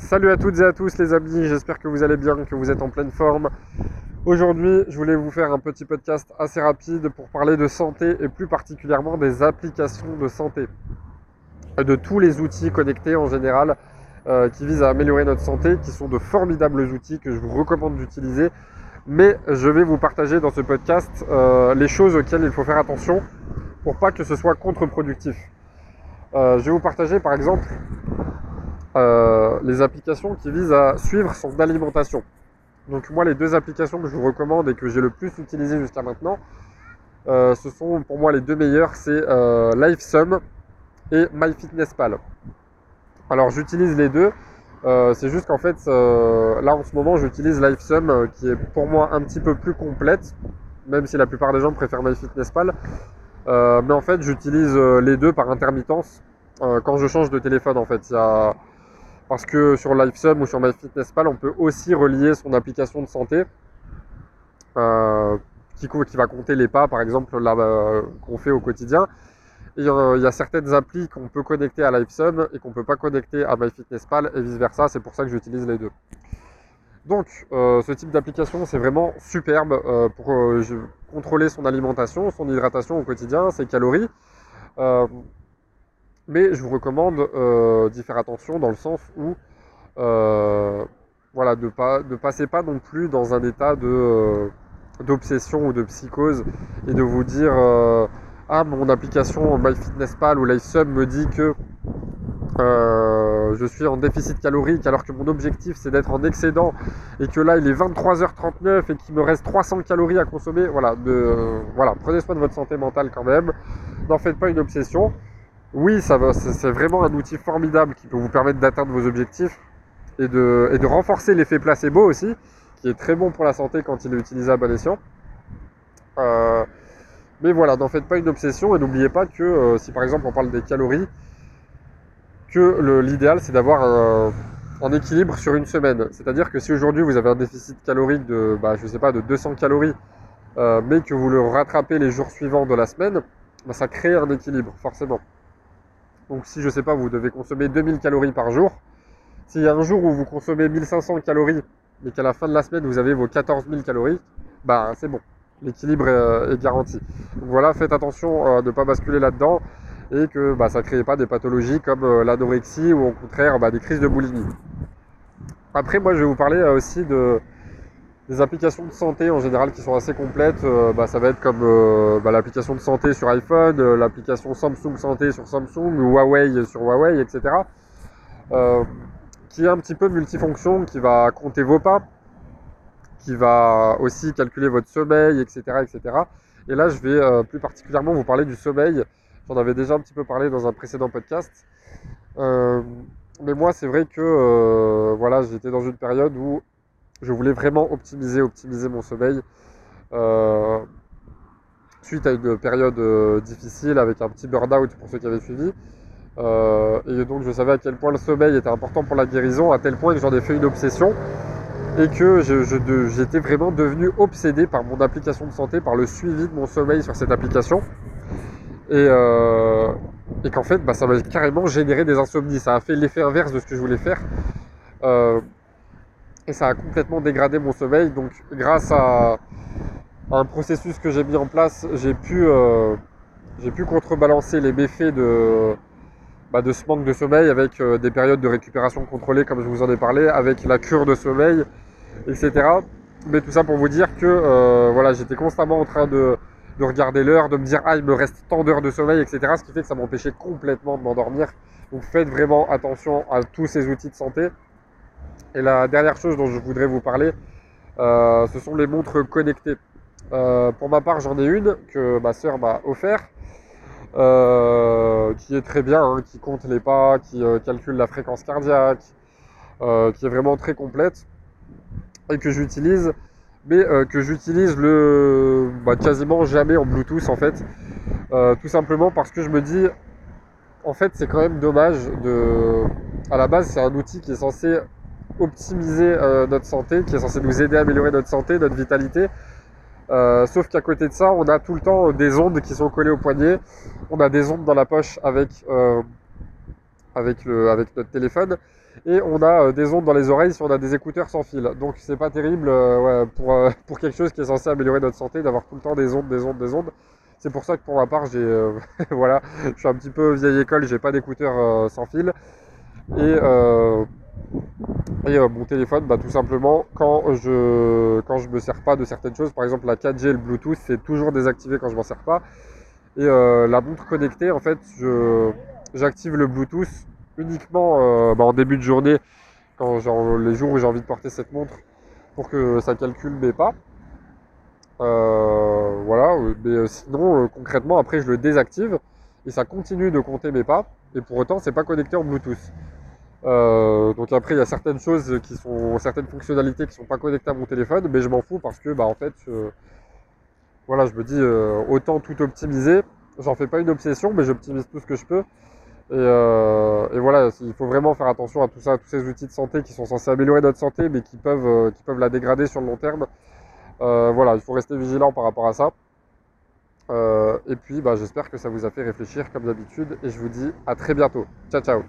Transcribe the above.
Salut à toutes et à tous les amis, j'espère que vous allez bien, que vous êtes en pleine forme. Aujourd'hui, je voulais vous faire un petit podcast assez rapide pour parler de santé et plus particulièrement des applications de santé. De tous les outils connectés en général euh, qui visent à améliorer notre santé, qui sont de formidables outils que je vous recommande d'utiliser. Mais je vais vous partager dans ce podcast euh, les choses auxquelles il faut faire attention pour pas que ce soit contre-productif. Euh, je vais vous partager par exemple euh, les applications qui visent à suivre son alimentation. Donc moi les deux applications que je vous recommande et que j'ai le plus utilisées jusqu'à maintenant, euh, ce sont pour moi les deux meilleures, c'est euh, LifeSum et MyFitnessPal. Alors j'utilise les deux, c'est juste qu'en fait là en ce moment j'utilise LifeSum qui est pour moi un petit peu plus complète, même si la plupart des gens préfèrent MyFitnessPal. mais en fait j'utilise les deux par intermittence quand je change de téléphone en fait. Il y a parce que sur LifeSum ou sur MyFitnessPal, on peut aussi relier son application de santé euh, qui, va compter les pas, par exemple, euh, qu'on fait au quotidien. Euh, il y a certaines applis qu'on peut connecter à LifeSum et qu'on ne peut pas connecter à MyFitnessPal et vice-versa. C'est pour ça que j'utilise les deux. Donc, ce type d'application, c'est vraiment superbe pour contrôler son alimentation, son hydratation au quotidien, ses calories. Mais je vous recommande euh, d'y faire attention dans le sens où euh, voilà, de pas de passer pas non plus dans un état de euh, d'obsession ou de psychose et de vous dire ah mon application MyFitnessPal ou LifeSum me dit que je suis en déficit calorique alors que mon objectif c'est d'être en excédent et que là il est 23h39 et qu'il me reste 300 calories à consommer. Voilà, voilà, prenez soin de votre santé mentale quand même. N'en faites pas une obsession. Oui, ça c'est vraiment un outil formidable qui peut vous permettre d'atteindre vos objectifs et de, et de renforcer l'effet placebo aussi, qui est très bon pour la santé quand il est utilisé à bon escient. Euh, mais voilà, n'en faites pas une obsession et n'oubliez pas que euh, si par exemple on parle des calories, que l'idéal c'est d'avoir un, équilibre sur une semaine. C'est-à-dire que si aujourd'hui vous avez un déficit calorique de, bah, je sais pas, de 200 calories, euh, mais que vous le rattrapez les jours suivants de la semaine, bah, ça crée un équilibre forcément. Donc si je sais pas, vous devez consommer 2000 calories par jour. S'il y a un jour où vous consommez 1500 calories, mais qu'à la fin de la semaine vous avez vos 14 000 calories, bah c'est bon. L'équilibre est, garanti. Donc voilà, faites attention euh, de ne pas basculer là-dedans et que bah, ça ne crée pas des pathologies comme euh, l'anorexie ou au contraire bah, des crises de boulimie. Après, moi je vais vous parler euh, aussi de, des applications de santé en général qui sont assez complètes, euh, bah, ça va être comme euh, bah, l'application de santé sur iPhone, euh, l'application Samsung Santé sur Samsung, Huawei sur Huawei, etc. qui est un petit peu multifonction, qui va compter vos pas, qui va aussi calculer votre sommeil, etc. etc. Et là, je vais plus particulièrement vous parler du sommeil. J'en avais déjà un petit peu parlé dans un précédent podcast. mais moi, c'est vrai que voilà, j'étais dans une période où je voulais vraiment optimiser, optimiser mon sommeil. Euh, suite à une période euh, difficile avec un petit burn-out pour ceux qui avaient suivi. Euh, et donc je savais à quel point le sommeil était important pour la guérison, à tel point que j'en ai fait une obsession et que j'étais vraiment devenu obsédé par mon application de santé, par le suivi de mon sommeil sur cette application. Et, qu'en fait, bah, ça m'a carrément généré des insomnies. Ça a fait l'effet inverse de ce que je voulais faire et ça a complètement dégradé mon sommeil. Donc grâce à, un processus que j'ai mis en place, j'ai pu, euh, contrebalancer les méfaits de, bah, de ce manque de sommeil avec euh, des périodes de récupération contrôlées comme je vous en ai parlé, avec la cure de sommeil, etc. Mais tout ça pour vous dire que euh, voilà, j'étais constamment en train de, de regarder l'heure, de me dire ah il me reste tant d'heures de sommeil, etc. Ce qui fait que ça m'empêchait complètement de m'endormir. Donc faites vraiment attention à tous ces outils de santé. Et la dernière chose dont je voudrais vous parler, euh, ce sont les montres connectées. Euh, pour ma part, j'en ai une que ma soeur m'a offert, euh, qui est très bien, hein, qui compte les pas, qui calcule la fréquence cardiaque, qui est vraiment très complète et que j'utilise, mais que j'utilise le bah, quasiment jamais en Bluetooth en fait, tout simplement parce que je me dis, en fait, c'est quand même dommage de, à la base, c'est un outil qui est censé optimiser euh, notre santé, qui est censé nous aider à améliorer notre santé, notre vitalité. Euh, sauf qu'à côté de ça, on a tout le temps des ondes qui sont collées au poignet. On a des ondes dans la poche avec, euh, avec, le, avec notre téléphone. et on a euh, des ondes dans les oreilles si on a des écouteurs sans fil. Donc c'est pas terrible euh, pour, euh, pour quelque chose qui est censé améliorer notre santé d'avoir tout le temps des ondes, des ondes, des ondes. C'est pour ça que pour ma part, j'ai voilà, je suis un petit peu vieille école, j'ai pas d'écouteurs sans fil. Et mon téléphone, bah, tout simplement, quand je quand je me sers pas de certaines choses, par exemple la 4G et le Bluetooth, c'est toujours désactivé quand je m'en sers pas. Et la montre connectée, en fait, j'active le Bluetooth uniquement euh, bah, en début de journée, quand les jours où j'ai envie de porter cette montre, pour que ça calcule mes pas. Euh, voilà, mais euh, sinon concrètement après je le désactive et ça continue de compter mes pas et pour autant c'est pas connecté en Bluetooth. Donc après il y a certaines choses qui sont certaines fonctionnalités qui sont pas connectées à mon téléphone, mais je m'en fous parce que bah en fait voilà je me dis autant tout optimiser. J'en fais pas une obsession, mais j'optimise tout ce que je peux. Euh, et, voilà, il faut vraiment faire attention à tout ça, à tous ces outils de santé qui sont censés améliorer notre santé, mais qui peuvent, euh, qui peuvent la dégrader sur le long terme. Euh, voilà, il faut rester vigilant par rapport à ça. et puis, bah, j'espère que ça vous a fait réfléchir comme d'habitude, et je vous dis à très bientôt. Ciao, ciao